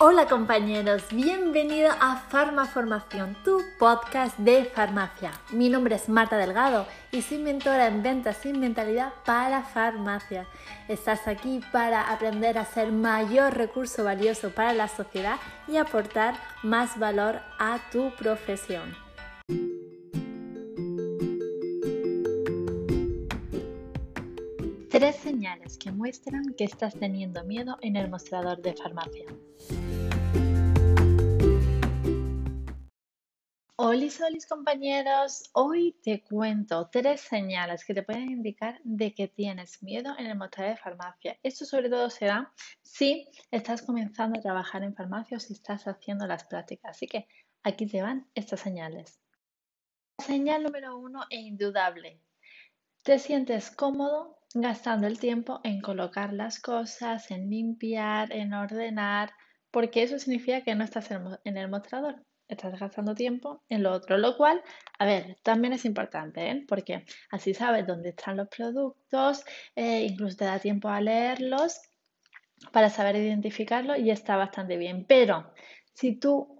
Hola compañeros, bienvenido a Farmaformación, tu podcast de farmacia. Mi nombre es Marta Delgado y soy mentora en ventas sin mentalidad para farmacia. Estás aquí para aprender a ser mayor recurso valioso para la sociedad y aportar más valor a tu profesión. Tres señales que muestran que estás teniendo miedo en el mostrador de farmacia. Hola, solis compañeros, hoy te cuento tres señales que te pueden indicar de que tienes miedo en el mostrador de farmacia. Esto sobre todo se da si estás comenzando a trabajar en farmacia o si estás haciendo las prácticas. Así que aquí te van estas señales. Señal número uno e indudable. Te sientes cómodo gastando el tiempo en colocar las cosas, en limpiar, en ordenar, porque eso significa que no estás en el mostrador, estás gastando tiempo en lo otro, lo cual, a ver, también es importante, ¿eh? porque así sabes dónde están los productos, eh, incluso te da tiempo a leerlos para saber identificarlos y está bastante bien. Pero si tú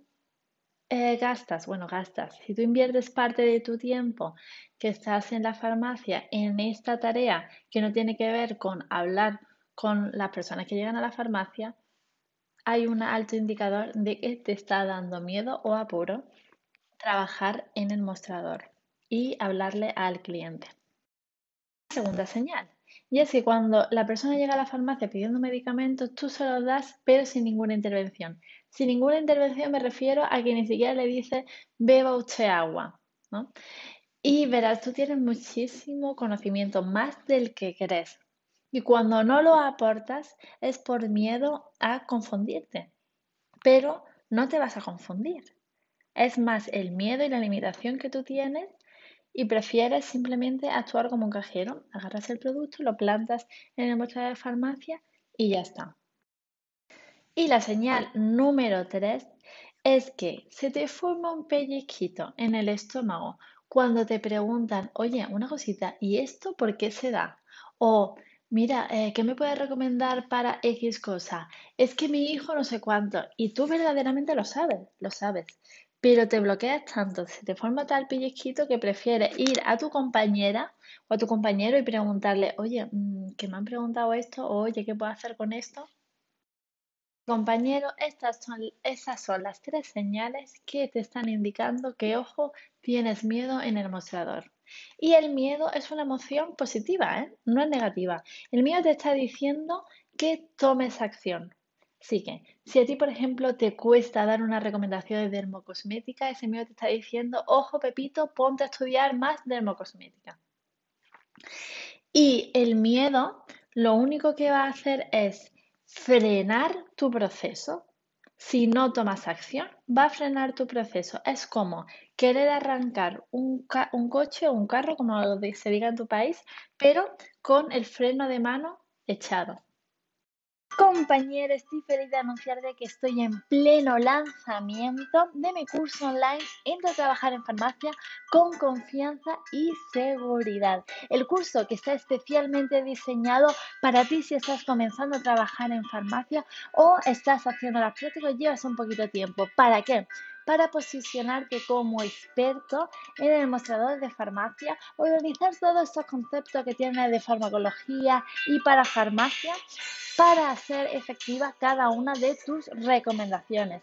eh, gastas, bueno, gastas, si tú inviertes parte de tu tiempo que estás en la farmacia en esta tarea que no tiene que ver con hablar con las personas que llegan a la farmacia, hay un alto indicador de que te está dando miedo o apuro trabajar en el mostrador y hablarle al cliente. Segunda señal, y es que cuando la persona llega a la farmacia pidiendo medicamentos, tú se los das, pero sin ninguna intervención. Sin ninguna intervención me refiero a que ni siquiera le dice beba usted agua. ¿no? Y verás, tú tienes muchísimo conocimiento, más del que crees. Y cuando no lo aportas es por miedo a confundirte. Pero no te vas a confundir. Es más el miedo y la limitación que tú tienes y prefieres simplemente actuar como un cajero. Agarras el producto, lo plantas en el mostrador de farmacia y ya está. Y la señal número 3 es que se te forma un pellizquito en el estómago cuando te preguntan, oye, una cosita, ¿y esto por qué se da? O, mira, eh, ¿qué me puedes recomendar para X cosa? Es que mi hijo no sé cuánto, y tú verdaderamente lo sabes, lo sabes, pero te bloqueas tanto, se te forma tal pellizquito que prefieres ir a tu compañera o a tu compañero y preguntarle, oye, mm, que me han preguntado esto, o oye, ¿qué puedo hacer con esto? Compañero, estas son, esas son las tres señales que te están indicando que, ojo, tienes miedo en el mostrador. Y el miedo es una emoción positiva, ¿eh? no es negativa. El miedo te está diciendo que tomes acción. Así que, si a ti, por ejemplo, te cuesta dar una recomendación de dermocosmética, ese miedo te está diciendo, ojo Pepito, ponte a estudiar más dermocosmética. Y el miedo lo único que va a hacer es frenar tu proceso. Si no tomas acción, va a frenar tu proceso. Es como querer arrancar un, coche o un carro, como se diga en tu país, pero con el freno de mano echado. Compañero, estoy feliz de anunciarte que estoy en pleno lanzamiento de mi curso online Entra a trabajar en farmacia con confianza y seguridad. El curso que está especialmente diseñado para ti si estás comenzando a trabajar en farmacia o estás haciendo las prácticas llevas un poquito de tiempo. ¿Para qué? Para posicionarte como experto en el mostrador de farmacia, organizar todos estos conceptos que tiene de farmacología y para farmacia para hacer efectiva cada una de tus recomendaciones.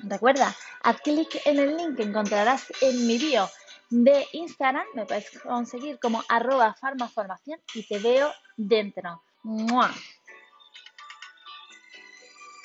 Recuerda, haz clic en el link que encontrarás en mi bio de Instagram, me puedes conseguir como arroba farmaformación y te veo dentro. ¡Mua!